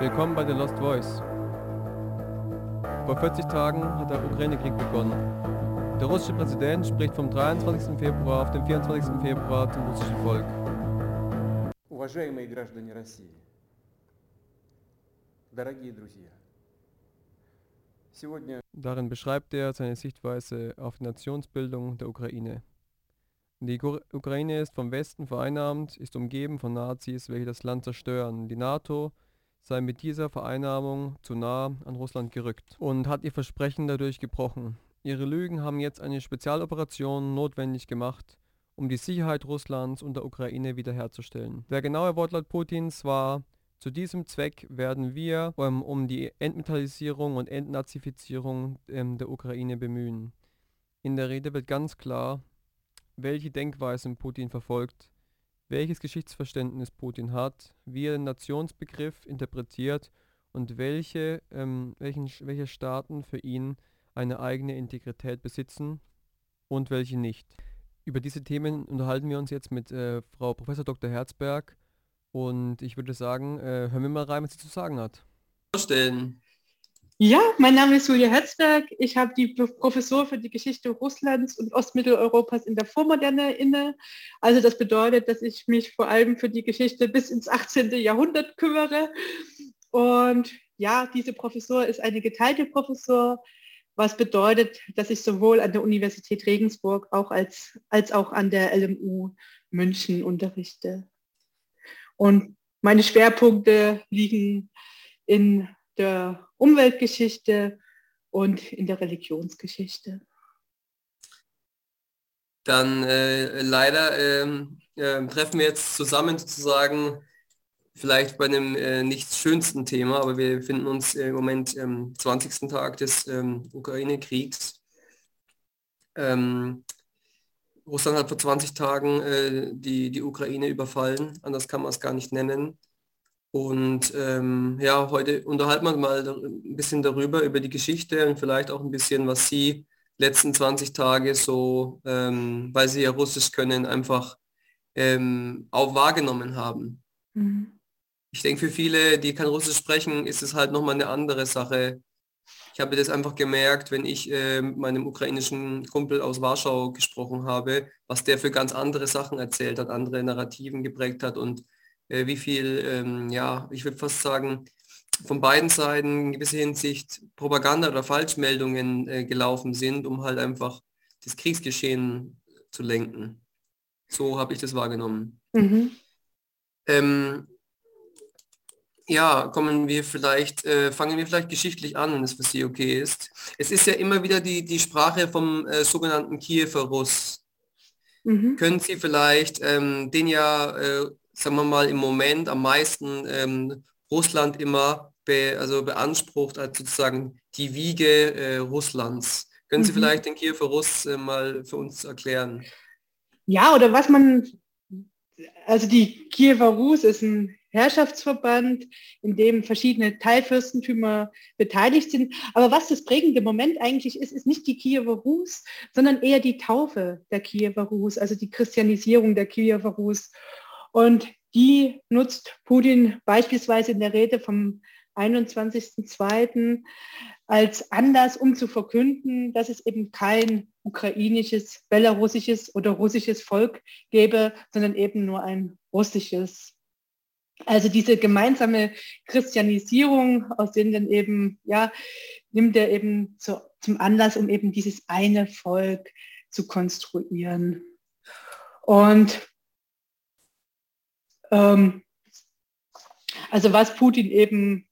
Willkommen bei The Lost Voice. Vor 40 Tagen hat der Ukraine-Krieg begonnen. Der russische Präsident spricht vom 23. Februar auf den 24. Februar zum russischen Volk. Уважаемые граждане России, дорогие друзья, сегодня Darin beschreibt er seine Sichtweise auf die Nationsbildung der Ukraine. Die Gu- Ukraine ist vom Westen vereinnahmt, ist umgeben von Nazis, welche das Land zerstören. Die NATO sei mit dieser Vereinnahmung zu nah an Russland gerückt und hat ihr Versprechen dadurch gebrochen. Ihre Lügen haben jetzt eine Spezialoperation notwendig gemacht, um die Sicherheit Russlands und der Ukraine wiederherzustellen. Der genaue Wortlaut Putins war, zu diesem Zweck werden wir ähm, um die Entmetallisierung und Entnazifizierung ähm, der Ukraine bemühen. In der Rede wird ganz klar, welche Denkweisen Putin verfolgt, welches Geschichtsverständnis Putin hat, wie er den Nationsbegriff interpretiert und welche, ähm, welchen, welche Staaten für ihn eine eigene Integrität besitzen und welche nicht. Über diese Themen unterhalten wir uns jetzt mit äh, Frau Professor Dr. Herzberg und ich würde sagen, äh, hören wir mal rein, was sie zu sagen hat. vorstellen. Ja, mein Name ist Julia Herzberg. Ich habe die Pro- Professur für die Geschichte Russlands und Ostmitteleuropas in der Vormoderne inne. Also das bedeutet, dass ich mich vor allem für die Geschichte bis ins 18. Jahrhundert kümmere. Und ja, diese Professur ist eine geteilte Professur, was bedeutet, dass ich sowohl an der Universität Regensburg auch als, als auch an der LMU München unterrichte. Und meine Schwerpunkte liegen in der Umweltgeschichte und in der Religionsgeschichte. Dann äh, leider ähm, äh, treffen wir jetzt zusammen sozusagen vielleicht bei einem äh, nicht schönsten Thema, aber wir befinden uns äh, im Moment am 20. Tag des ähm, Ukraine-Kriegs. Ähm, Russland hat vor 20 Tagen äh, die, die Ukraine überfallen, anders kann man es gar nicht nennen. Und ähm, ja, heute unterhalten wir mal ein bisschen darüber, über die Geschichte und vielleicht auch ein bisschen, was Sie letzten 20 Tage so, ähm, weil Sie ja Russisch können, einfach ähm, auch wahrgenommen haben. Ich denke, für viele, die kein Russisch sprechen, ist es halt nochmal eine andere Sache. Ich habe das einfach gemerkt, wenn ich äh, mit meinem ukrainischen Kumpel aus Warschau gesprochen habe, was der für ganz andere Sachen erzählt hat, andere Narrativen geprägt hat und wie viel, ähm, ja, ich würde fast sagen, von beiden Seiten in gewisser Hinsicht Propaganda oder Falschmeldungen äh, gelaufen sind, um halt einfach das Kriegsgeschehen zu lenken. So habe ich das wahrgenommen. Mhm. Ähm, ja, kommen wir vielleicht, äh, fangen wir vielleicht geschichtlich an, wenn es für Sie okay ist. Es ist ja immer wieder die, die Sprache vom äh, sogenannten Kiewer Russ. Mhm. Können Sie vielleicht ähm, den ja, äh, sagen wir mal, im Moment am meisten ähm, Russland immer be, also beansprucht als sozusagen die Wiege äh, Russlands. Können Sie Mhm. vielleicht den Kiewer Russ äh, mal für uns erklären? Ja, oder was man, also die Kiewer Rus ist ein Herrschaftsverband, in dem verschiedene Teilfürstentümer beteiligt sind. Aber was das prägende Moment eigentlich ist, ist nicht die Kiewer Rus, sondern eher die Taufe der Kiewer Rus, also die Christianisierung der Kiewer Rus. Und die nutzt Putin beispielsweise in der Rede vom 21.02. als Anlass, um zu verkünden, dass es eben kein ukrainisches, belarussisches oder russisches Volk gäbe, sondern eben nur ein russisches. Also diese gemeinsame Christianisierung, aus denen dann eben, ja, nimmt er eben zu, zum Anlass, um eben dieses eine Volk zu konstruieren. Und ähm, also was Putin eben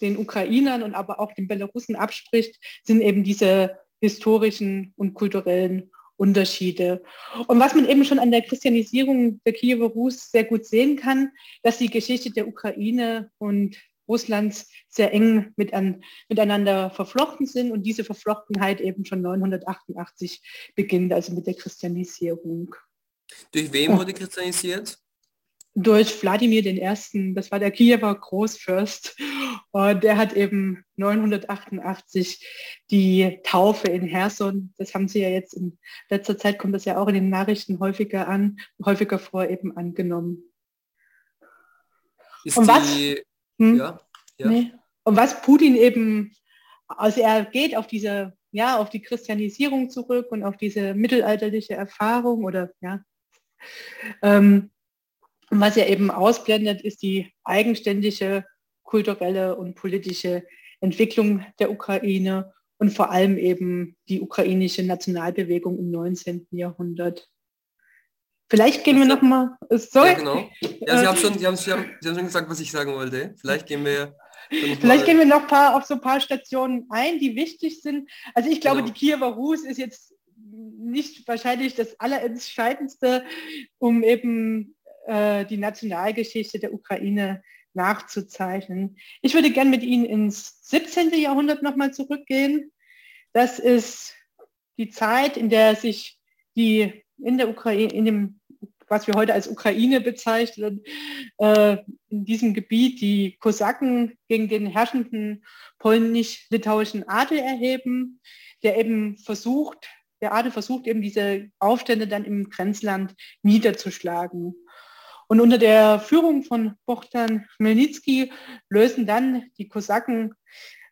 den Ukrainern und aber auch den Belarussen abspricht, sind eben diese historischen und kulturellen Unterschiede. Und was man eben schon an der Christianisierung der Kiewer Rus sehr gut sehen kann, dass die Geschichte der Ukraine und Russlands sehr eng mit an, miteinander verflochten sind und diese Verflochtenheit eben schon 988 beginnt, also mit der Christianisierung. Durch wem Oh. wurde christianisiert? Durch Wladimir I., das war der Kiewer Großfürst. Und der hat eben 988 die Taufe in Herson, das haben Sie ja jetzt in letzter Zeit, kommt das ja auch in den Nachrichten häufiger an, häufiger vor eben angenommen. Ist Und was? die, Hm? ja, Ja. Nee. Und was Putin eben, also er geht auf diese, ja, auf die Christianisierung zurück und auf diese mittelalterliche Erfahrung oder ja. Ähm, und was er eben ausblendet, ist die eigenständige kulturelle und politische Entwicklung der Ukraine und vor allem eben die ukrainische Nationalbewegung im 19. Jahrhundert. Vielleicht gehen wir noch mal. Sorry. Ja, genau. Ja, Sie haben, schon, Sie, haben, Sie, haben, Sie haben schon gesagt, was ich sagen wollte. Vielleicht gehen wir. Vielleicht gehen wir noch paar, auf so ein paar Stationen ein, die wichtig sind. Also ich glaube, Genau. die Kiewer Rus ist jetzt nicht wahrscheinlich das Allerentscheidendste, um eben äh, die Nationalgeschichte der Ukraine nachzuzeichnen. Ich würde gern mit Ihnen ins 17. Jahrhundert nochmal zurückgehen. Das ist die Zeit, in der sich die in der Ukraine, in dem, was wir heute als Ukraine bezeichnen, äh, in diesem Gebiet die Kosaken gegen den herrschenden polnisch-litauischen Adel erheben, der eben versucht, der Adel versucht eben diese Aufstände dann im Grenzland niederzuschlagen. Und unter der Führung von Bohdan Chmelnytsky lösen dann die Kosaken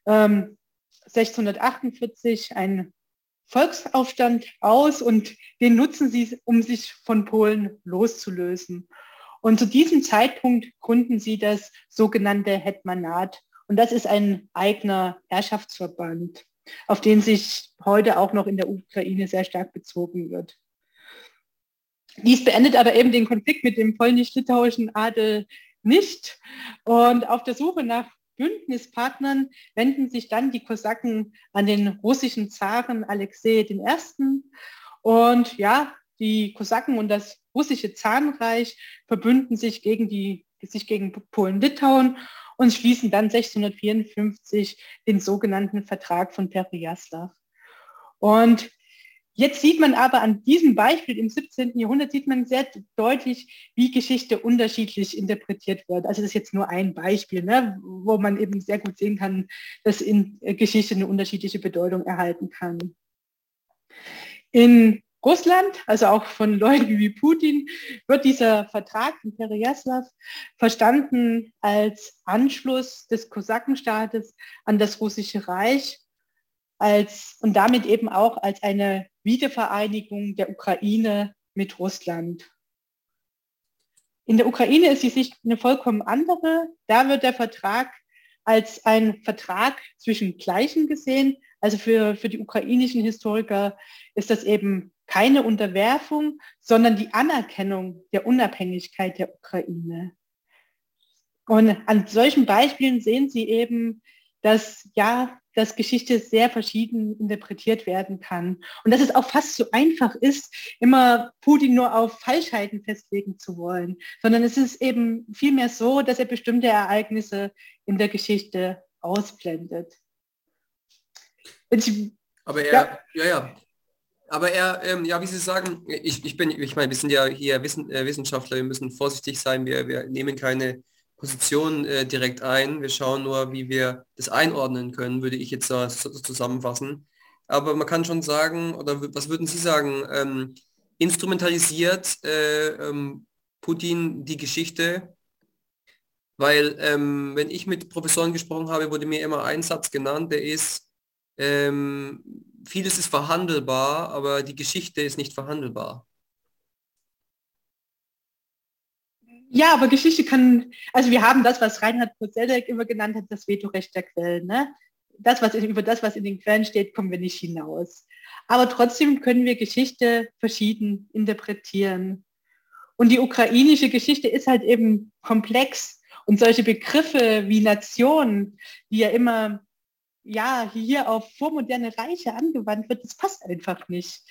ähm, 1648 einen Volksaufstand aus und den nutzen sie, um sich von Polen loszulösen. Und zu diesem Zeitpunkt gründen sie das sogenannte Hetmanat. Und das ist ein eigener Herrschaftsverband, auf den sich heute auch noch in der Ukraine sehr stark bezogen wird. Dies beendet aber eben den Konflikt mit dem polnisch-litauischen Adel nicht. Und auf der Suche nach Bündnispartnern wenden sich dann die Kosaken an den russischen Zaren Alexei I. Und ja, die Kosaken und das russische Zarenreich verbünden sich gegen, die, sich gegen Polen-Litauen und schließen dann 1654 den sogenannten Vertrag von Perejaslav. Und Jetzt sieht man aber an diesem Beispiel im 17. Jahrhundert, sieht man sehr deutlich, wie Geschichte unterschiedlich interpretiert wird. Also das ist jetzt nur ein Beispiel, ne, wo man eben sehr gut sehen kann, dass in Geschichte eine unterschiedliche Bedeutung erhalten kann. In Russland, also auch von Leuten wie Putin, wird dieser Vertrag von Perejaslav verstanden als Anschluss des Kosakenstaates an das russische Reich als, und damit eben auch als eine Wiedervereinigung der Ukraine mit Russland. In der Ukraine ist die Sicht eine vollkommen andere. Da wird der Vertrag als ein Vertrag zwischen Gleichen gesehen. Also für, für die ukrainischen Historiker ist das eben keine Unterwerfung, sondern die Anerkennung der Unabhängigkeit der Ukraine. Und an solchen Beispielen sehen Sie eben, dass ja, dass Geschichte sehr verschieden interpretiert werden kann. Und dass es auch fast so einfach ist, immer Putin nur auf Falschheiten festlegen zu wollen, sondern es ist eben vielmehr so, dass er bestimmte Ereignisse in der Geschichte ausblendet. Ich, Aber er, ja, ja, ja. Aber er, ähm, ja, wie Sie sagen, ich, ich bin, ich meine, wir sind ja hier Wissen, äh, Wissenschaftler, wir müssen vorsichtig sein, wir, wir nehmen keine Position äh, direkt ein. Wir schauen nur, wie wir das einordnen können, würde ich jetzt so zusammenfassen. Aber man kann schon sagen, oder was würden Sie sagen, ähm, instrumentalisiert äh, ähm, Putin die Geschichte? Weil ähm, wenn ich mit Professoren gesprochen habe, wurde mir immer ein Satz genannt, der ist, ähm, vieles ist verhandelbar, aber die Geschichte ist nicht verhandelbar. Ja, aber Geschichte kann, also wir haben das, was Reinhard Poselek immer genannt hat, das Vetorecht der Quellen. Ne? Das, was über das, was in den Quellen steht, kommen wir nicht hinaus. Aber trotzdem können wir Geschichte verschieden interpretieren. Und die ukrainische Geschichte ist halt eben komplex. Und solche Begriffe wie Nation, die ja immer ja hier auf vormoderne Reiche angewandt wird, das passt einfach nicht.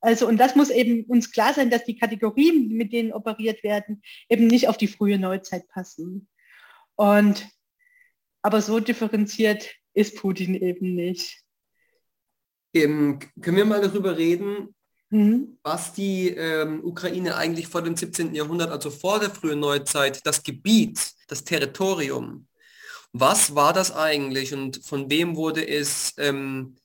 Also und das muss eben uns klar sein, dass die Kategorien, mit denen operiert werden, eben nicht auf die frühe Neuzeit passen. Und aber so differenziert ist Putin eben nicht. Ähm, können wir mal darüber reden, mhm. was die ähm, Ukraine eigentlich vor dem 17. Jahrhundert, also vor der frühen Neuzeit, das Gebiet, das Territorium, was war das eigentlich und von wem wurde es ähm,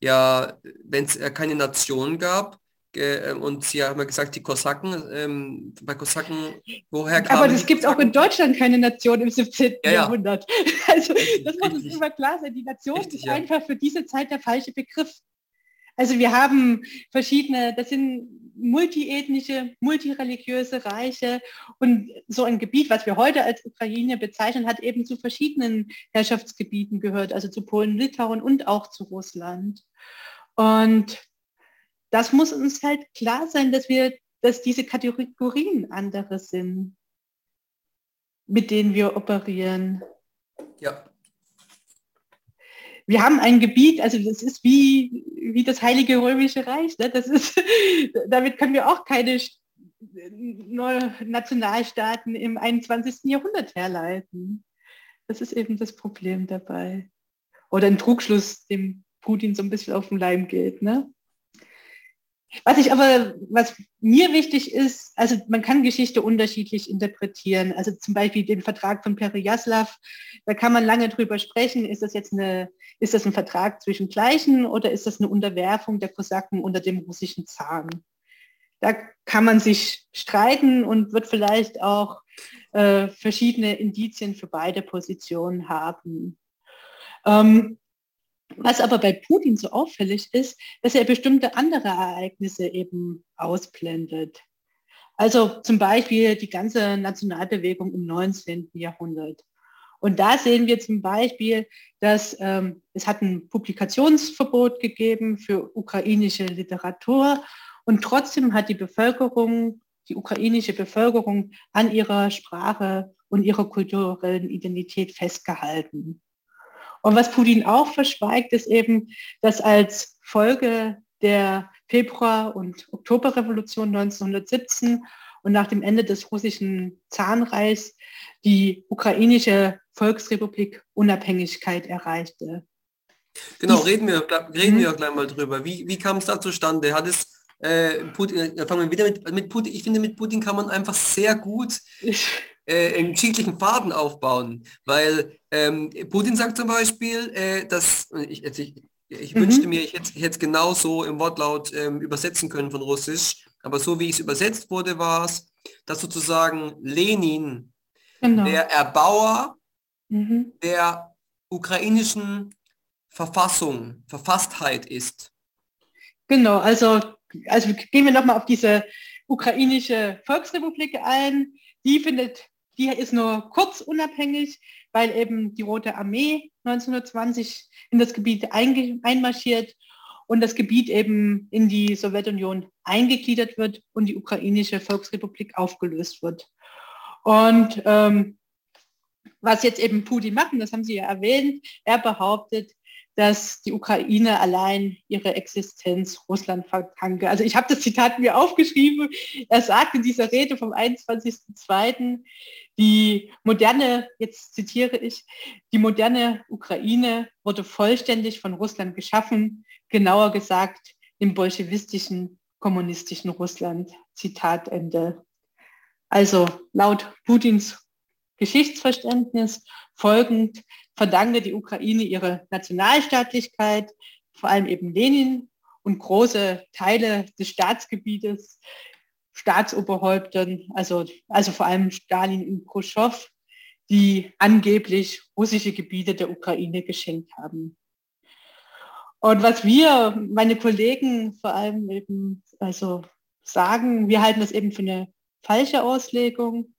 ja, wenn es keine Nation gab, Äh, und Sie haben ja gesagt, die Kosaken, ähm, bei Kosaken, woher kamen Aber es gibt auch in Deutschland keine Nation im 17. Ja, ja. Jahrhundert. Also Richtig, das muss uns immer klar sein. Die Nation Richtig, ist einfach für diese Zeit der falsche Begriff. Also wir haben verschiedene, das sind multiethnische, multireligiöse Reiche und so ein Gebiet, was wir heute als Ukraine bezeichnen, hat eben zu verschiedenen Herrschaftsgebieten gehört, also zu Polen, Litauen und auch zu Russland. Und das muss uns halt klar sein, dass wir, dass diese Kategorien andere sind, mit denen wir operieren. Ja, Wir haben ein Gebiet, also das ist wie, wie das Heilige Römische Reich. Ne? Das ist, damit können wir auch keine Nationalstaaten im 21. Jahrhundert herleiten. Das ist eben das Problem dabei. Oder ein Trugschluss, dem Putin so ein bisschen auf den Leim geht. Ne? Was ich aber, was mir wichtig ist, also man kann Geschichte unterschiedlich interpretieren. Also zum Beispiel den Vertrag von Perejaslav, da kann man lange drüber sprechen, ist das jetzt eine, ist das ein Vertrag zwischen Gleichen oder ist das eine Unterwerfung der Kosaken unter dem russischen Zaren? Da kann man sich streiten und wird vielleicht auch äh, verschiedene Indizien für beide Positionen haben. Ähm, was aber bei Putin so auffällig ist, dass er bestimmte andere Ereignisse eben ausblendet. Also zum Beispiel die ganze Nationalbewegung im 19. Jahrhundert. Und da sehen wir zum Beispiel, dass ähm, es hat ein Publikationsverbot gegeben für ukrainische Literatur und trotzdem hat die Bevölkerung, die ukrainische Bevölkerung an ihrer Sprache und ihrer kulturellen Identität festgehalten. Und was Putin auch verschweigt, ist eben, dass als Folge der Februar- und Oktoberrevolution 1917 und nach dem Ende des russischen Zahnreichs die ukrainische Volksrepublik Unabhängigkeit erreichte. genau, reden wir, reden Mhm. wir gleich mal drüber. Wie, wie kam es da zustande? Hat es äh, Putin, äh, fangen wir wieder mit, mit Putin, ich finde, mit Putin kann man einfach sehr gut äh, einen geschichtlichen Faden aufbauen, weil ähm, Putin sagt zum Beispiel, äh, dass ich, also ich, ich Mhm. wünschte mir, ich hätte ich hätte es genau so im Wortlaut ähm, übersetzen können von Russisch, aber so wie es übersetzt wurde, war es, dass sozusagen Lenin Genau. der Erbauer Mhm. der ukrainischen Verfassung, Verfasstheit ist. Genau, also, also gehen wir nochmal auf diese ukrainische Volksrepublik ein. Die findet, die ist nur kurz unabhängig, weil eben die Rote Armee 1920 in das Gebiet einmarschiert und das Gebiet eben in die Sowjetunion eingegliedert wird und die ukrainische Volksrepublik aufgelöst wird. Und ähm, was jetzt eben Putin macht, das haben Sie ja erwähnt, er behauptet, dass die Ukraine allein ihre Existenz Russland verdanke. Also ich habe das Zitat mir aufgeschrieben. Er sagt in dieser Rede vom 21.02., die moderne, jetzt zitiere ich, die moderne Ukraine wurde vollständig von Russland geschaffen, genauer gesagt im bolschewistischen, kommunistischen Russland. Zitat Ende. Also laut Putins Geschichtsverständnis folgend verdanke die Ukraine ihre Nationalstaatlichkeit, vor allem eben Lenin und große Teile des Staatsgebietes, Staatsoberhäuptern, also, also vor allem Stalin und Khrushchev, die angeblich russische Gebiete der Ukraine geschenkt haben. Und was wir, meine Kollegen vor allem eben, also sagen, wir halten das eben für eine falsche Auslegung.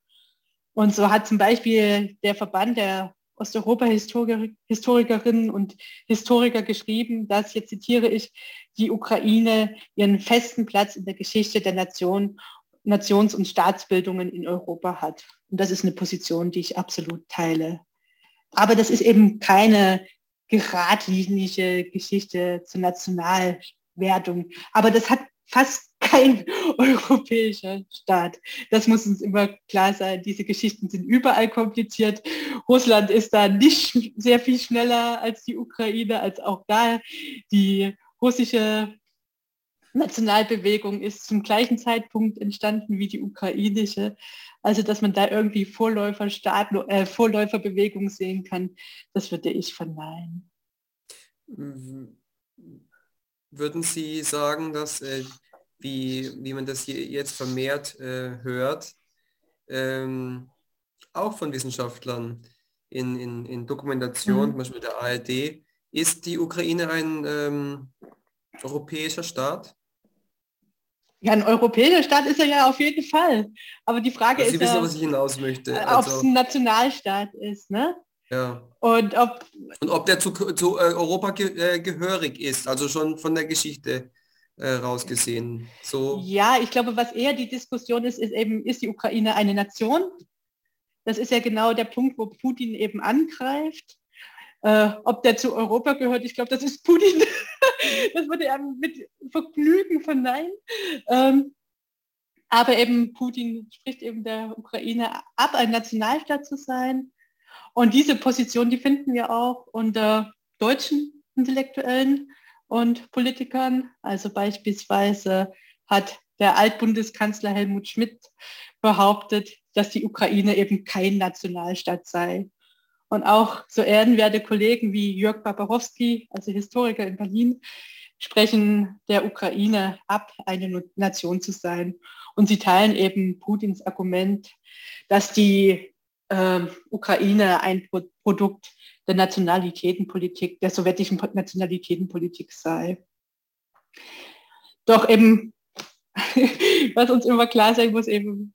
Und so hat zum Beispiel der Verband der Osteuropa-Historikerinnen und Historiker geschrieben, dass, jetzt zitiere ich, die Ukraine ihren festen Platz in der Geschichte der Nation, Nations- und Staatsbildungen in Europa hat. Und das ist eine Position, die ich absolut teile. Aber das ist eben keine geradlinige Geschichte zur Nationalwertung. Aber das hat fast kein europäischer Staat. Das muss uns immer klar sein. Diese Geschichten sind überall kompliziert. Russland ist da nicht sehr viel schneller als die Ukraine, als auch da. Die russische Nationalbewegung ist zum gleichen Zeitpunkt entstanden wie die ukrainische. Also dass man da irgendwie Vorläuferstaat, äh, Vorläuferbewegung sehen kann, das würde ich verneinen. Würden Sie sagen, dass äh, wie, wie man das jetzt vermehrt äh, hört, ähm, auch von Wissenschaftlern in, in, in Dokumentation, mhm. zum Beispiel der ARD, ist die Ukraine ein ähm, europäischer Staat? Ja, ein europäischer Staat ist er ja auf jeden Fall. Aber die Frage also ist Sie wissen, ja, was ich hinaus möchte. Äh, ob es also, ein Nationalstaat ist, ne? Ja. Und ob, Und ob der zu, zu äh, Europa ge äh, gehörig ist, also schon von der Geschichte äh, rausgesehen. So. Ja, ich glaube, was eher die Diskussion ist, ist eben, ist die Ukraine eine Nation? Das ist ja genau der Punkt, wo Putin eben angreift. Äh, ob der zu Europa gehört, ich glaube, das ist Putin. das würde er mit Vergnügen verneinen. Ähm, aber eben Putin spricht eben der Ukraine ab, ein Nationalstaat zu sein. Und diese Position, die finden wir auch unter deutschen Intellektuellen und Politikern. Also beispielsweise hat der Altbundeskanzler Helmut Schmidt behauptet, dass die Ukraine eben kein Nationalstaat sei. Und auch so ehrenwerte Kollegen wie Jörg Babarowski, also Historiker in Berlin, sprechen der Ukraine ab, eine Nation zu sein. Und sie teilen eben Putins Argument, dass die äh, Ukraine ein Pro Produkt der Nationalitätenpolitik, der sowjetischen Nationalitätenpolitik sei. Doch eben, was uns immer klar sein muss, eben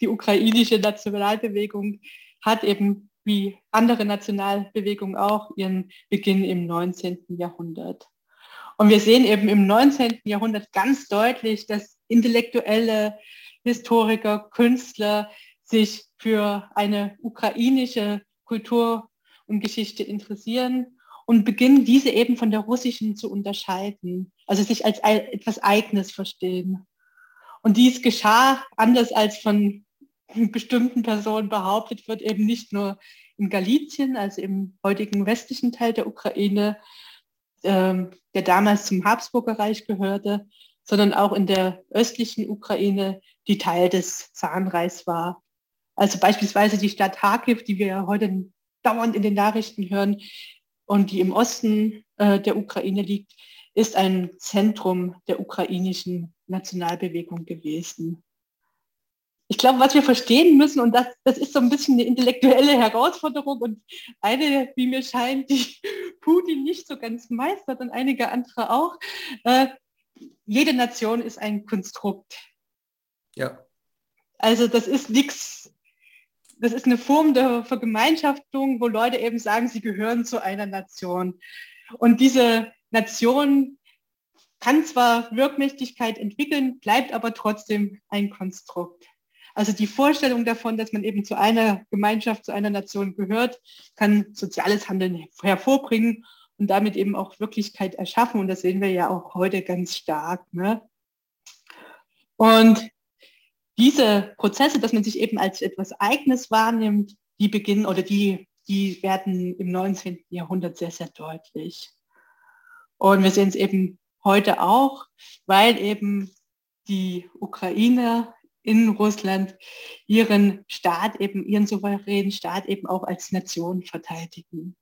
die ukrainische Nationalbewegung hat eben wie andere Nationalbewegungen auch ihren Beginn im 19. Jahrhundert. Und wir sehen eben im 19. Jahrhundert ganz deutlich, dass intellektuelle Historiker, Künstler sich für eine ukrainische Kultur und Geschichte interessieren und beginnen diese eben von der russischen zu unterscheiden, also sich als etwas Eigenes verstehen. Und dies geschah anders als von bestimmten Personen behauptet wird, eben nicht nur in Galizien, also im heutigen westlichen Teil der Ukraine, ähm, der damals zum Habsburger Reich gehörte, sondern auch in der östlichen Ukraine, die Teil des Zahnreichs war. Also beispielsweise die Stadt Kharkiv, die wir heute dauernd in den Nachrichten hören und die im Osten äh, der Ukraine liegt, ist ein Zentrum der ukrainischen Nationalbewegung gewesen ich glaube, was wir verstehen müssen, und das, das ist so ein bisschen eine intellektuelle Herausforderung und eine, wie mir scheint, die Putin nicht so ganz meistert und einige andere auch, äh, jede Nation ist ein Konstrukt. Ja. Also das ist nichts, das ist eine Form der Vergemeinschaftung, wo Leute eben sagen, sie gehören zu einer Nation. Und diese Nation kann zwar Wirkmächtigkeit entwickeln, bleibt aber trotzdem ein Konstrukt. Also die Vorstellung davon, dass man eben zu einer Gemeinschaft, zu einer Nation gehört, kann soziales Handeln hervorbringen und damit eben auch Wirklichkeit erschaffen. Und das sehen wir ja auch heute ganz stark. Ne? Und diese Prozesse, dass man sich eben als etwas Eigenes wahrnimmt, die beginnen oder die, die werden im 19. Jahrhundert sehr, sehr deutlich. Und wir sehen es eben heute auch, weil eben die Ukraine in Russland ihren Staat eben, ihren souveränen Staat eben auch als Nation verteidigen.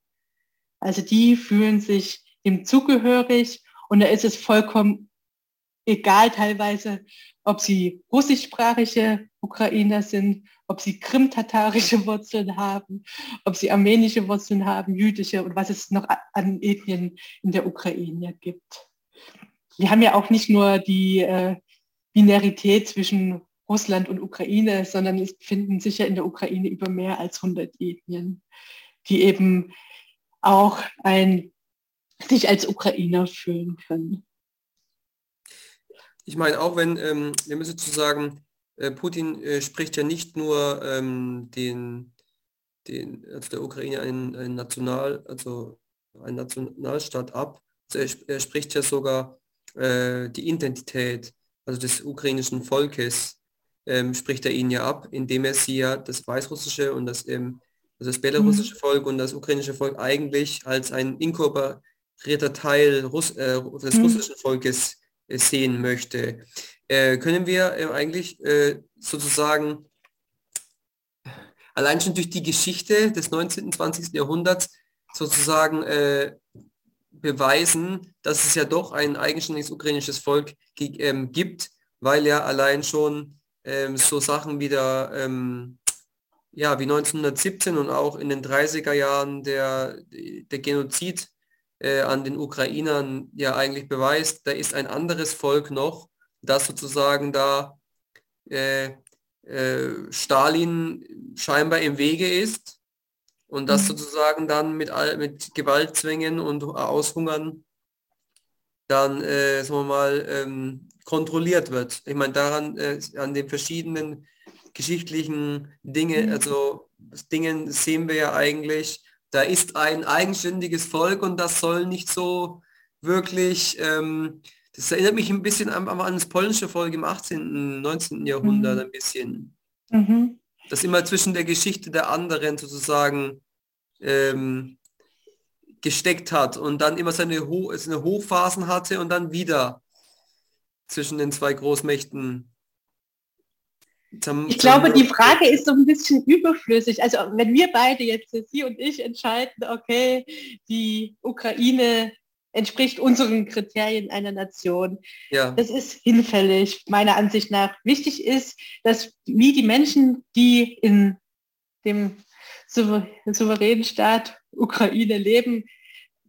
Also die fühlen sich dem zugehörig und da ist es vollkommen egal teilweise, ob sie russischsprachige Ukrainer sind, ob sie krimtatarische Wurzeln haben, ob sie armenische Wurzeln haben, jüdische und was es noch an Ethnien in der Ukraine gibt. Wir haben ja auch nicht nur die äh, Binarität zwischen Russland und Ukraine, sondern es finden sich ja in der Ukraine über mehr als 100 Ethnien, die eben auch ein, sich als Ukrainer fühlen können. Ich meine, auch wenn, ähm, wir müssen sozusagen, äh, Putin äh, spricht ja nicht nur ähm, den, den, also der Ukraine einen, einen National, also einen Nationalstaat ab, also er, er, spricht ja sogar äh, die Identität, also des ukrainischen Volkes ähm, spricht er ihnen ja ab, indem er sie ja das weißrussische und das, ähm, also das belarussische mhm. Volk und das ukrainische Volk eigentlich als ein inkorporierter Teil Russ, äh, des mhm. russischen Volkes sehen möchte. Äh, können wir äh, eigentlich äh, sozusagen allein schon durch die Geschichte des 19. und 20. Jahrhunderts sozusagen äh, beweisen, dass es ja doch ein eigenständiges ukrainisches Volk ähm, gibt weil ja allein schon ähm, so Sachen wie der, ähm, ja, wie 1917 und auch in den 30er Jahren der, der Genozid äh, an den Ukrainern ja eigentlich beweist, da ist ein anderes Volk noch, das sozusagen da äh, äh, Stalin scheinbar im Wege ist und das mhm. sozusagen dann mit, mit Gewaltzwängen und Aushungern dann, äh, sagen wir mal, ähm, kontrolliert wird. Ich meine, daran, äh, an den verschiedenen geschichtlichen Dinge, mhm. also Dingen sehen wir ja eigentlich, da ist ein eigenständiges Volk und das soll nicht so wirklich, ähm, das erinnert mich ein bisschen an, an das polnische Volk im 18., 19. Jahrhundert mhm. ein bisschen. Mhm. Das immer zwischen der Geschichte der anderen sozusagen ähm, gesteckt hat und dann immer seine, Ho seine Hochphasen hatte und dann wieder zwischen den zwei Großmächten. Zum, ich glaube, die Frage ist so ein bisschen überflüssig. Also wenn wir beide jetzt, Sie und ich, entscheiden, okay, die Ukraine entspricht unseren Kriterien einer Nation. Ja. Das ist hinfällig, meiner Ansicht nach. Wichtig ist, dass wie die Menschen, die in dem souveränen Staat Ukraine leben,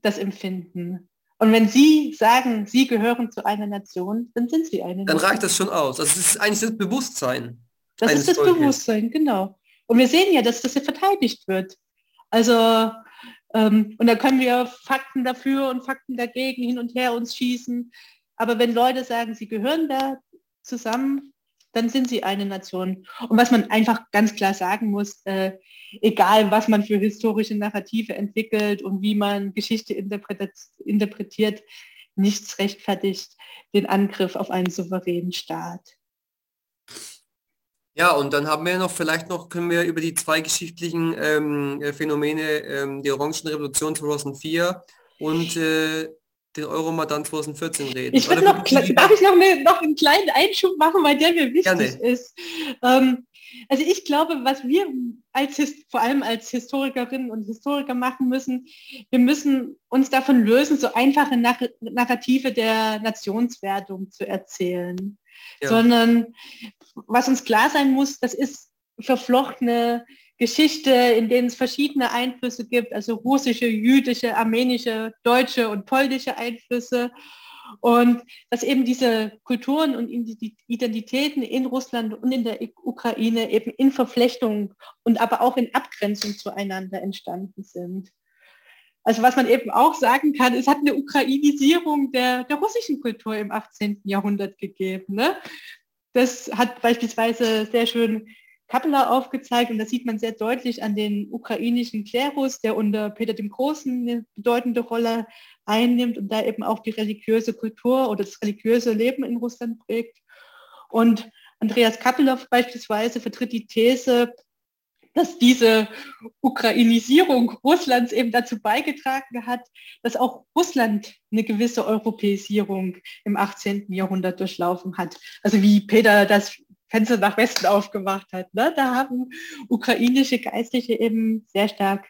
das empfinden. Und wenn Sie sagen, Sie gehören zu einer Nation, dann sind Sie eine Dann Nation. reicht das schon aus. Also es ist eigentlich das Bewusstsein. Das ist das. Bewusstsein, genau. Und wir sehen ja, dass das hier verteidigt wird. Also, ähm, und da können wir Fakten dafür und Fakten dagegen hin und her uns schießen. Aber wenn Leute sagen, sie gehören da zusammen, dann sind sie eine Nation. Und was man einfach ganz klar sagen muss, äh, egal was man für historische Narrative entwickelt und wie man Geschichte interpretiert, nichts rechtfertigt den Angriff auf einen souveränen Staat. Ja, und dann haben wir noch, vielleicht noch, können wir über die zwei geschichtlichen ähm, Phänomene, ähm, die Orangenrevolution 2004 und äh, den Euromaidan 2014 reden. Ich würde noch, darf ich noch, eine, noch einen kleinen Einschub machen, weil der mir wichtig Gerne. ist. Ähm, also ich glaube, was wir als vor allem als Historikerinnen und Historiker machen müssen, wir müssen uns davon lösen, so einfache Narrative der Nationswertung zu erzählen. Sondern was uns klar sein muss, das ist verflochtene Geschichte, in denen es verschiedene Einflüsse gibt, also russische, jüdische, armenische, deutsche und polnische Einflüsse. Und dass eben diese Kulturen und Identitäten in Russland und in der Ukraine eben in Verflechtung und aber auch in Abgrenzung zueinander entstanden sind. Also was man eben auch sagen kann, es hat eine Ukrainisierung der, der russischen Kultur im 18. Jahrhundert gegeben. Ne? Das hat beispielsweise sehr schön Kappeler aufgezeigt und das sieht man sehr deutlich an den ukrainischen Klerus, der unter Peter dem Großen eine bedeutende Rolle einnimmt und da eben auch die religiöse Kultur oder das religiöse Leben in Russland prägt. Und Andreas Kappelow beispielsweise vertritt die These, dass diese Ukrainisierung Russlands eben dazu beigetragen hat, dass auch Russland eine gewisse Europäisierung im 18. Jahrhundert durchlaufen hat. Also wie Peter das Fenster nach Westen aufgemacht hat. Ne? Da haben ukrainische Geistliche eben sehr stark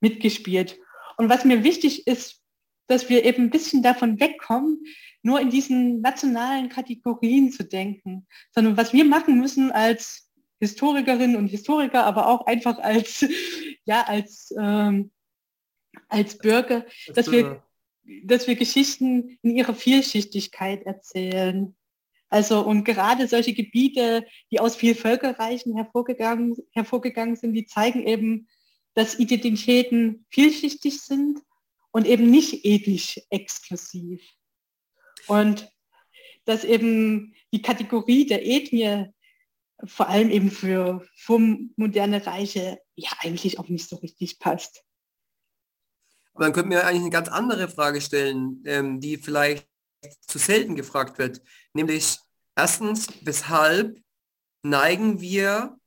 mitgespielt. Und was mir wichtig ist, dass wir eben ein bisschen davon wegkommen, nur in diesen nationalen Kategorien zu denken, sondern was wir machen müssen als Historikerinnen und Historiker, aber auch einfach als, ja, als, ähm, als Bürger, dass wir, dass wir Geschichten in ihrer Vielschichtigkeit erzählen. Also und gerade solche Gebiete, die aus viel Völkerreichen hervorgegangen, hervorgegangen sind, die zeigen eben, dass Identitäten vielschichtig sind und eben nicht ethisch exklusiv. Und dass eben die Kategorie der Ethnie vor allem eben für, für moderne Reiche ja eigentlich auch nicht so richtig passt. Aber dann könnten wir eigentlich eine ganz andere Frage stellen, ähm, die vielleicht zu selten gefragt wird, nämlich erstens, weshalb neigen wir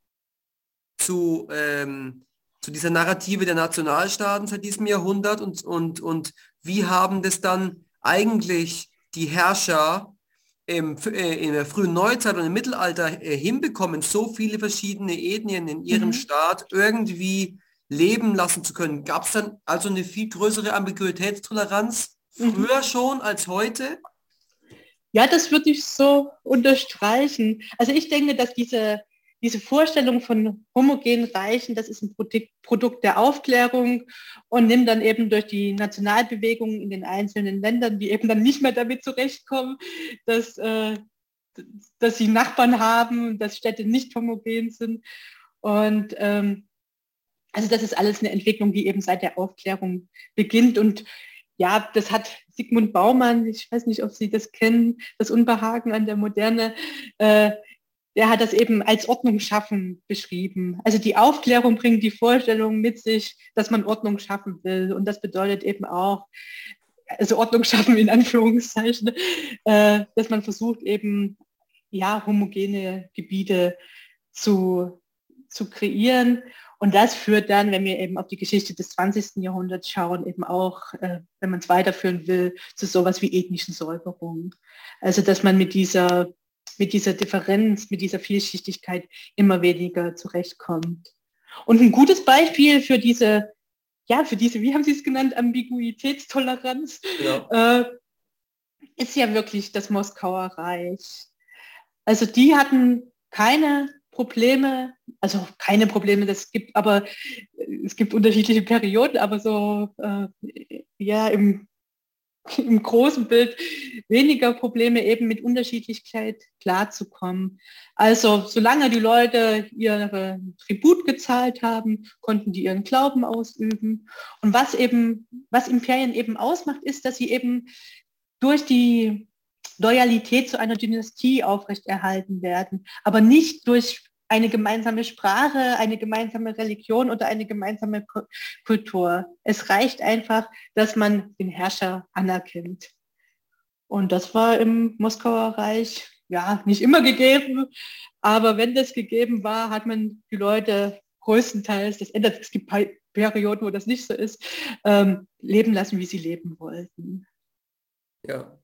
zu, ähm, zu dieser Narrative der Nationalstaaten seit diesem Jahrhundert und, und, und wie haben das dann eigentlich die Herrscher im, äh, in der frühen Neuzeit und im Mittelalter äh, hinbekommen, so viele verschiedene Ethnien in ihrem mhm. Staat irgendwie leben lassen zu können? Gab es dann also eine viel größere Ambiguitätstoleranz mhm. früher schon als heute? Ja, das würde ich so unterstreichen. Also ich denke, dass diese, diese Vorstellung von homogenen Reichen, das ist ein Produkt, Produkt der Aufklärung und nimmt dann eben durch die Nationalbewegungen in den einzelnen Ländern, die eben dann nicht mehr damit zurechtkommen, dass, äh, dass sie Nachbarn haben, dass Städte nicht homogen sind. Und ähm, also das ist alles eine Entwicklung, die eben seit der Aufklärung beginnt. Und ja, das hat Sigmund Baumann, ich weiß nicht, ob Sie das kennen, das Unbehagen an der Moderne, äh, der hat das eben als Ordnung schaffen beschrieben. Also die Aufklärung bringt die Vorstellung mit sich, dass man Ordnung schaffen will. Und das bedeutet eben auch, also Ordnung schaffen in Anführungszeichen, äh, dass man versucht eben, ja, homogene Gebiete zu, zu kreieren. Und das führt dann, wenn wir eben auf die Geschichte des 20. Jahrhunderts schauen, eben auch, äh, wenn man es weiterführen will, zu sowas wie ethnischen Säuberungen. Also dass man mit dieser, mit dieser Differenz, mit dieser Vielschichtigkeit immer weniger zurechtkommt. Und ein gutes Beispiel für diese, ja, für diese, wie haben Sie es genannt, Ambiguitätstoleranz, ja. Äh, ist ja wirklich das Moskauer Reich. Also die hatten keine Probleme, also keine Probleme, das gibt, aber es gibt unterschiedliche Perioden, aber so äh, ja im, im großen Bild weniger Probleme eben mit Unterschiedlichkeit klarzukommen. Also solange die Leute ihre Tribut gezahlt haben, konnten die ihren Glauben ausüben. Und was eben, was Imperien eben ausmacht, ist, dass sie eben durch die Loyalität zu einer Dynastie aufrechterhalten werden, aber nicht durch eine gemeinsame Sprache, eine gemeinsame Religion oder eine gemeinsame Kultur. Es reicht einfach, dass man den Herrscher anerkennt. Und das war im Moskauer Reich ja nicht immer gegeben, aber wenn das gegeben war, hat man die Leute größtenteils, das ändert, es gibt Perioden, wo das nicht so ist, ähm, leben lassen, wie sie leben wollten. Ja,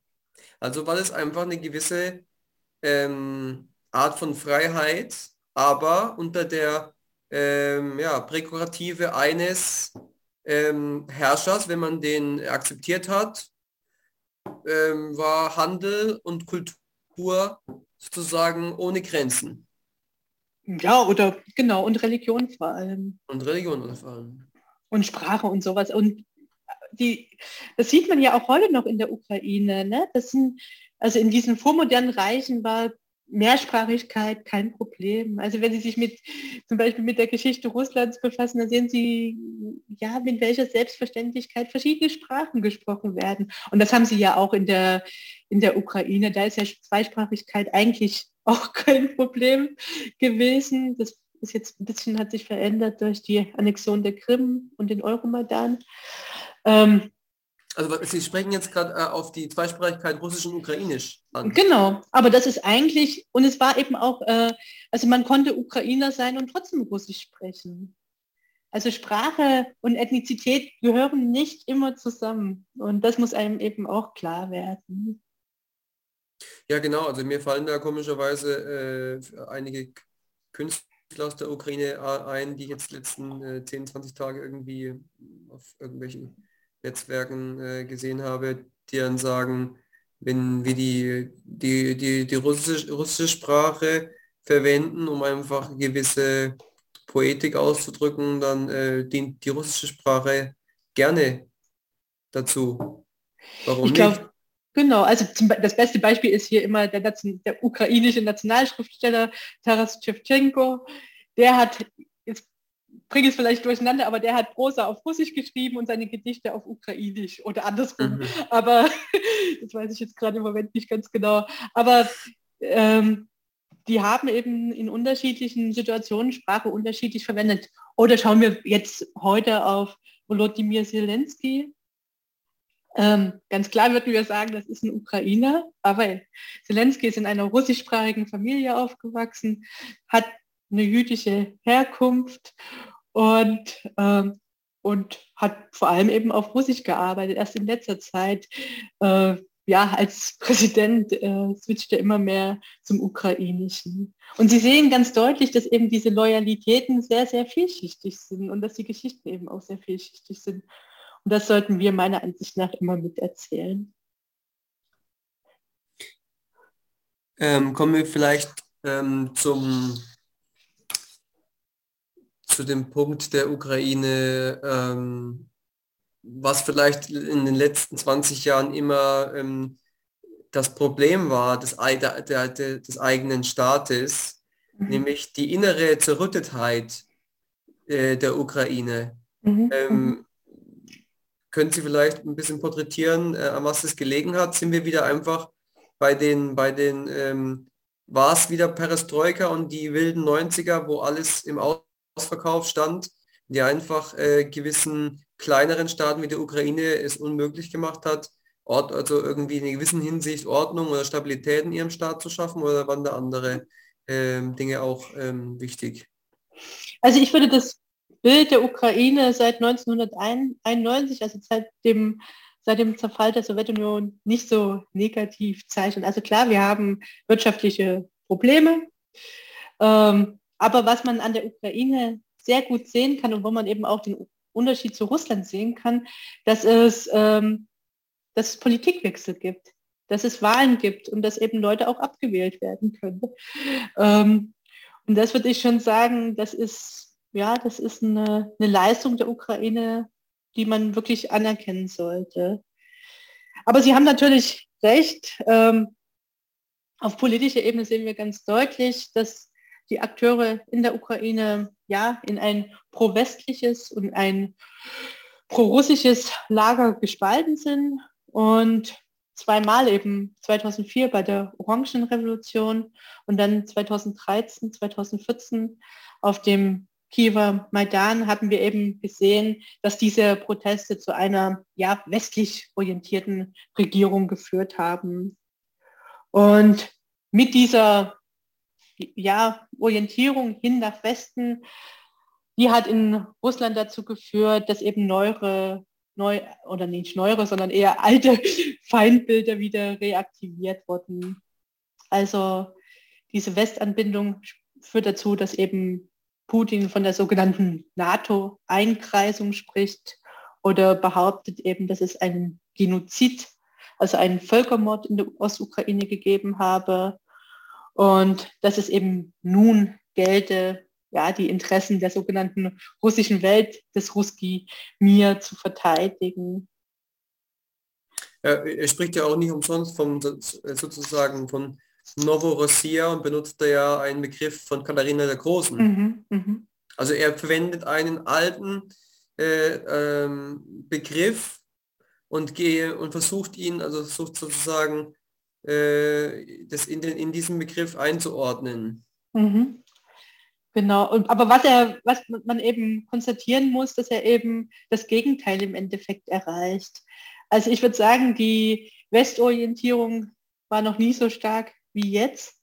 also war es einfach eine gewisse ähm, Art von Freiheit, aber unter der ähm, ja, Präkurative eines ähm, Herrschers, wenn man den akzeptiert hat, ähm, war Handel und Kultur sozusagen ohne Grenzen. Ja, oder genau, und Religion vor allem. Und Religion vor allem. Und Sprache und sowas. Und die, das sieht man ja auch heute noch in der Ukraine. Ne? Das sind, also in diesen vormodernen Reichen war Mehrsprachigkeit kein Problem. Also wenn Sie sich mit zum Beispiel mit der Geschichte Russlands befassen, dann sehen Sie, ja, mit welcher Selbstverständlichkeit verschiedene Sprachen gesprochen werden. Und das haben Sie ja auch in der, in der Ukraine. Da ist ja Zweisprachigkeit eigentlich auch kein Problem gewesen. Das ist jetzt ein bisschen, hat sich verändert durch die Annexion der Krim und den Euromaidan. Ähm, also Sie sprechen jetzt gerade äh, auf die Zweisprachigkeit Russisch und Ukrainisch an. Genau, aber das ist eigentlich, und es war eben auch, äh, also man konnte Ukrainer sein und trotzdem Russisch sprechen. Also Sprache und Ethnizität gehören nicht immer zusammen. Und das muss einem eben auch klar werden. Ja, genau. Also mir fallen da komischerweise äh, einige Künstler aus der Ukraine ein, die jetzt letzten äh, 10, 20 Tage irgendwie auf irgendwelchen Netzwerken äh, gesehen habe, die dann sagen, wenn wir die, die, die, die russische, russische Sprache verwenden, um einfach gewisse Poetik auszudrücken, dann äh, dient die russische Sprache gerne dazu. Warum ich glaub, nicht? Genau, also zum, das beste Beispiel ist hier immer der, der ukrainische Nationalschriftsteller Taras Shevchenko. Der hat bringe es vielleicht durcheinander, aber der hat Prosa auf Russisch geschrieben und seine Gedichte auf Ukrainisch oder andersrum. Mhm. Aber das weiß ich jetzt gerade im Moment nicht ganz genau. Aber ähm, die haben eben in unterschiedlichen Situationen Sprache unterschiedlich verwendet. Oder schauen wir jetzt heute auf Volodymyr Zelensky. Ähm, ganz klar würden wir sagen, das ist ein Ukrainer, aber Zelensky ist in einer russischsprachigen Familie aufgewachsen, hat eine jüdische Herkunft und, ähm, und hat vor allem eben auf Russisch gearbeitet. Erst in letzter Zeit, äh, ja, als Präsident äh, switchte immer mehr zum Ukrainischen. Und Sie sehen ganz deutlich, dass eben diese Loyalitäten sehr, sehr vielschichtig sind und dass die Geschichten eben auch sehr vielschichtig sind. Und das sollten wir meiner Ansicht nach immer miterzählen. Ähm, kommen wir vielleicht ähm, zum zu dem Punkt der Ukraine, ähm, was vielleicht in den letzten 20 Jahren immer ähm, das Problem war des, der, der, des eigenen Staates, mhm. nämlich die innere Zerrüttetheit äh, der Ukraine. Mhm. Ähm, können Sie vielleicht ein bisschen porträtieren, äh, an was es gelegen hat? Sind wir wieder einfach bei den, bei den ähm, war es wieder Perestroika und die wilden 90er, wo alles im Ausverkauf stand, die einfach äh, gewissen kleineren Staaten wie der Ukraine es unmöglich gemacht hat, Ort, also irgendwie in gewissen Hinsicht Ordnung oder Stabilität in ihrem Staat zu schaffen oder waren da andere ähm, Dinge auch ähm, wichtig? Also ich würde das Bild der Ukraine seit 1991, also seit dem, seit dem Zerfall der Sowjetunion, nicht so negativ zeichnen. Also klar, wir haben wirtschaftliche Probleme, ähm, aber was man an der Ukraine sehr gut sehen kann und wo man eben auch den Unterschied zu Russland sehen kann, dass es, ähm, dass es Politikwechsel gibt, dass es Wahlen gibt und dass eben Leute auch abgewählt werden können. Ähm, und das würde ich schon sagen, das ist, ja, das ist eine, eine Leistung der Ukraine, die man wirklich anerkennen sollte. Aber Sie haben natürlich recht. Ähm, auf politischer Ebene sehen wir ganz deutlich, dass die Akteure in der Ukraine ja in ein pro-westliches und ein pro-russisches Lager gespalten sind und zweimal eben 2004 bei der Orangenrevolution und dann 2013, 2014 auf dem Kiewer Maidan haben wir eben gesehen, dass diese Proteste zu einer ja, westlich orientierten Regierung geführt haben. Und mit dieser ja, Orientierung hin nach Westen, die hat in Russland dazu geführt, dass eben neuere, neu, oder nicht neuere, sondern eher alte Feindbilder wieder reaktiviert wurden. Also diese Westanbindung führt dazu, dass eben Putin von der sogenannten NATO-Einkreisung spricht oder behauptet eben, dass es einen Genozid, also einen Völkermord in der Ostukraine gegeben habe und dass es eben nun gelte, ja, die Interessen der sogenannten russischen Welt des Ruski Mir zu verteidigen. Ja, er spricht ja auch nicht umsonst vom, sozusagen von Novorossia und benutzt da ja einen Begriff von Katharina der Großen. Mhm, mh. Also er verwendet einen alten äh, ähm, Begriff und, gehe, und versucht ihn, also versucht sozusagen äh, das in, den, in diesen Begriff einzuordnen. Mhm. Genau, und, aber was er, was man eben konstatieren muss, dass er eben das Gegenteil im Endeffekt erreicht. Also ich würde sagen, die Westorientierung war noch nie so stark wie jetzt,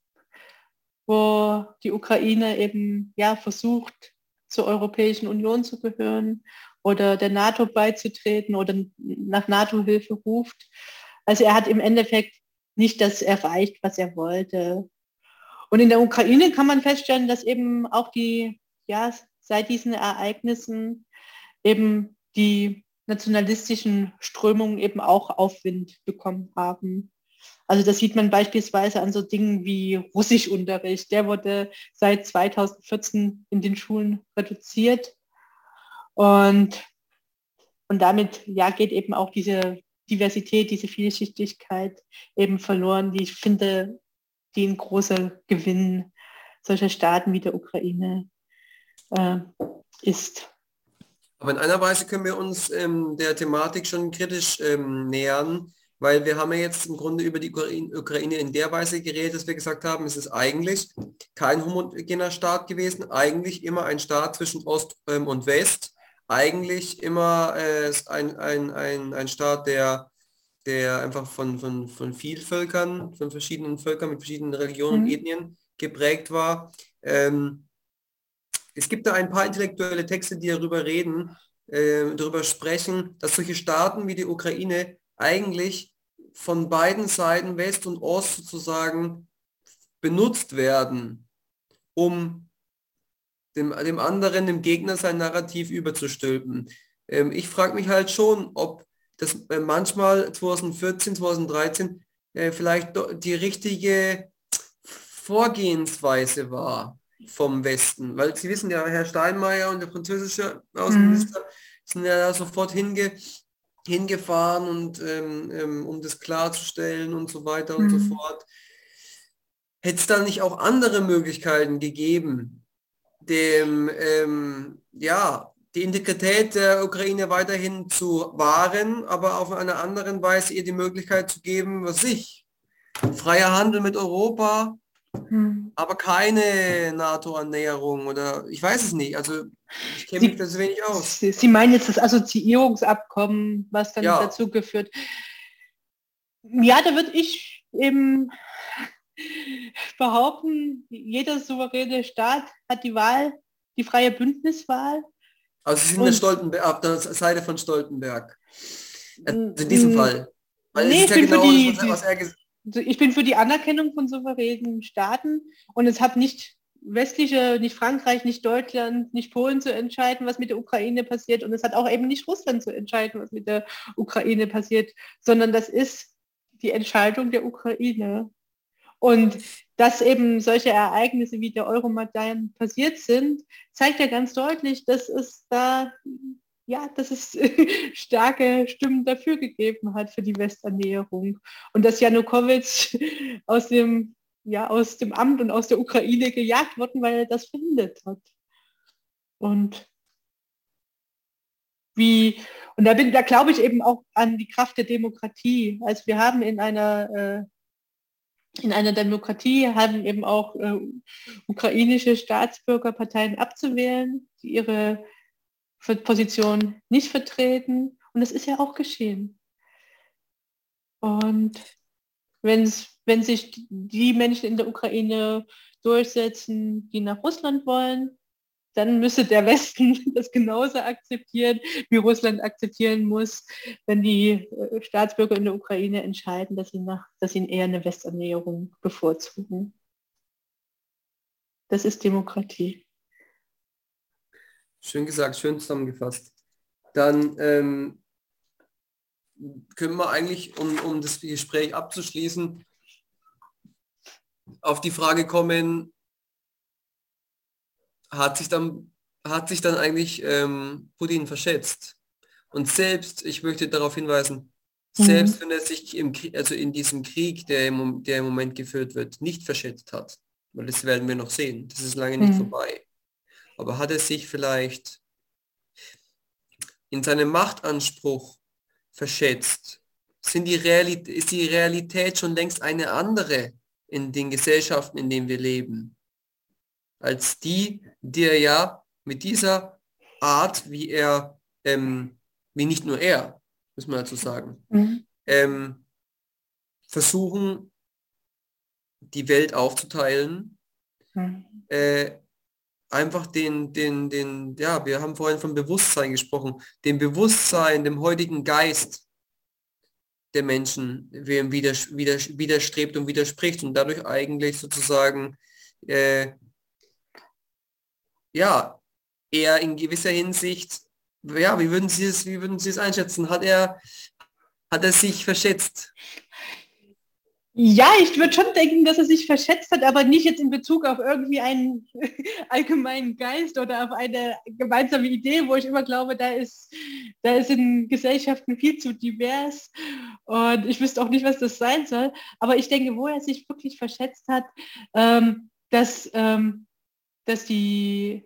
wo die Ukraine eben ja versucht, zur Europäischen Union zu gehören oder der NATO beizutreten oder nach NATO-Hilfe ruft. Also er hat im Endeffekt nicht das erreicht, was er wollte. Und in der Ukraine kann man feststellen, dass eben auch die, ja, seit diesen Ereignissen eben die nationalistischen Strömungen eben auch Aufwind bekommen haben. Also das sieht man beispielsweise an so Dingen wie Russischunterricht. Der wurde seit 2014 in den Schulen reduziert. Und, und damit ja, geht eben auch diese Diversität, diese Vielschichtigkeit eben verloren, die ich finde, die ein großer Gewinn solcher Staaten wie der Ukraine äh, ist. Aber in einer Weise können wir uns ähm, der Thematik schon kritisch ähm, nähern, weil wir haben ja jetzt im Grunde über die Ukraine in der Weise geredet, dass wir gesagt haben, es ist eigentlich kein homogener Staat gewesen, eigentlich immer ein Staat zwischen Ost ähm, und West eigentlich immer äh, ein, ein, ein, ein Staat, der, der einfach von, von, von Vielvölkern, von verschiedenen Völkern mit verschiedenen Religionen und mhm. Ethnien geprägt war. Ähm, es gibt da ein paar intellektuelle Texte, die darüber reden, äh, darüber sprechen, dass solche Staaten wie die Ukraine eigentlich von beiden Seiten, West und Ost sozusagen, benutzt werden, um dem, dem anderen, dem Gegner sein Narrativ überzustülpen. Ähm, ich frage mich halt schon, ob das äh, manchmal 2014, 2013 äh, vielleicht die richtige Vorgehensweise war vom Westen. Weil Sie wissen ja, Herr Steinmeier und der französische Außenminister mhm. sind ja sofort hinge, hingefahren und ähm, ähm, um das klarzustellen und so weiter und so mhm. fort. Hätte es da nicht auch andere Möglichkeiten gegeben, dem, ähm, ja, die Integrität der Ukraine weiterhin zu wahren, aber auf einer anderen Weise ihr die Möglichkeit zu geben, was sich freier Handel mit Europa, hm. aber keine NATO-Annäherung oder ich weiß es nicht. Also ich kenne mich das wenig aus. Sie, Sie, meinen jetzt das Assoziierungsabkommen, was dann ja. dazu geführt. Ja, da würde ich eben behaupten, jeder souveräne Staat hat die Wahl, die freie Bündniswahl. Also Sie sind der Stoltenberg, auf der Seite von Stoltenberg. Also in diesem Fall. Weil nee, ich, ja genau die, das, was ich bin für die Anerkennung von souveränen Staaten und es hat nicht westliche, nicht Frankreich, nicht Deutschland, nicht Polen zu entscheiden, was mit der Ukraine passiert und es hat auch eben nicht Russland zu entscheiden, was mit der Ukraine passiert, sondern das ist die Entscheidung der Ukraine. Und dass eben solche Ereignisse wie der Euromaidan passiert sind, zeigt ja ganz deutlich, dass es da ja, dass es starke Stimmen dafür gegeben hat für die Westernäherung. Und dass Janukowitsch aus dem, ja, aus dem Amt und aus der Ukraine gejagt worden, weil er das verhindert hat. Und wie, und da, bin, da glaube ich eben auch an die Kraft der Demokratie. Also wir haben in einer äh, in einer Demokratie haben eben auch äh, ukrainische Staatsbürgerparteien abzuwählen, die ihre Position nicht vertreten. Und das ist ja auch geschehen. Und wenn sich die Menschen in der Ukraine durchsetzen, die nach Russland wollen, dann müsse der Westen das genauso akzeptieren, wie Russland akzeptieren muss, wenn die äh, Staatsbürger in der Ukraine entscheiden, dass sie, nach, dass sie eher eine Westernäherung bevorzugen. Das ist Demokratie. Schön gesagt, schön zusammengefasst. Dann ähm, können wir eigentlich, um, um das Gespräch abzuschließen, auf die Frage kommen, hat sich dann, hat sich dann eigentlich ähm, Putin verschätzt. Und selbst, ich möchte darauf hinweisen, mhm. selbst wenn er sich im, also in diesem Krieg, der im, der im Moment geführt wird, nicht verschätzt hat, weil das werden wir noch sehen, das ist lange nicht mhm. vorbei. Aber hat er sich vielleicht in seinem Machtanspruch verschätzt? Sind die Realität, ist die Realität schon längst eine andere in den Gesellschaften, in denen wir leben? Als die, die er ja mit dieser Art, wie er, ähm, wie nicht nur er, muss man dazu sagen, mhm. ähm, versuchen, die Welt aufzuteilen, mhm. äh, einfach den, den, den, ja, wir haben vorhin von Bewusstsein gesprochen, dem Bewusstsein, dem heutigen Geist der Menschen, wem widerstrebt und widerspricht und dadurch eigentlich sozusagen äh, ja, er in gewisser Hinsicht, ja, wie würden Sie es, wie würden Sie es einschätzen? Hat er, hat er sich verschätzt? Ja, ich würde schon denken, dass er sich verschätzt hat, aber nicht jetzt in Bezug auf irgendwie einen allgemeinen Geist oder auf eine gemeinsame Idee, wo ich immer glaube, da ist, da ist in Gesellschaften viel zu divers und ich wüsste auch nicht, was das sein soll. Aber ich denke, wo er sich wirklich verschätzt hat, ähm, dass, ähm, dass die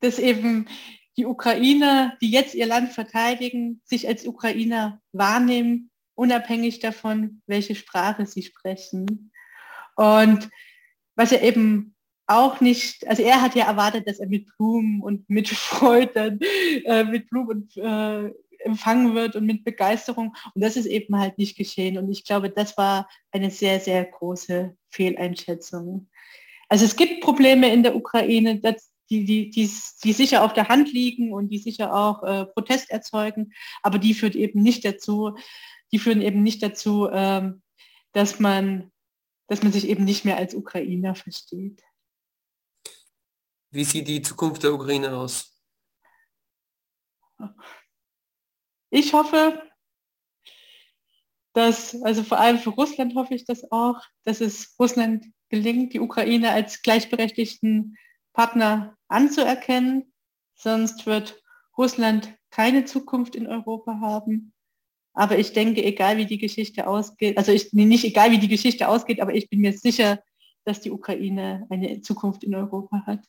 dass eben die Ukrainer, die jetzt ihr Land verteidigen, sich als Ukrainer wahrnehmen, unabhängig davon, welche Sprache sie sprechen. Und was er eben auch nicht, also er hat ja erwartet, dass er mit Blumen und mit Freude, äh, mit Blumen und, äh, empfangen wird und mit Begeisterung. Und das ist eben halt nicht geschehen. Und ich glaube, das war eine sehr, sehr große Fehleinschätzung. Also es gibt Probleme in der Ukraine, das, die, die, die, die sicher auf der Hand liegen und die sicher auch äh, Protest erzeugen, aber die führt eben nicht dazu, die führen eben nicht dazu, ähm, dass man, dass man sich eben nicht mehr als Ukrainer versteht. Wie sieht die Zukunft der Ukraine aus? Ich hoffe, dass, also vor allem für Russland hoffe ich das auch, dass es Russland gelingt, die Ukraine als gleichberechtigten Partner anzuerkennen. Sonst wird Russland keine Zukunft in Europa haben. Aber ich denke, egal wie die Geschichte ausgeht, also ich, nicht egal wie die Geschichte ausgeht, aber ich bin mir sicher, dass die Ukraine eine Zukunft in Europa hat.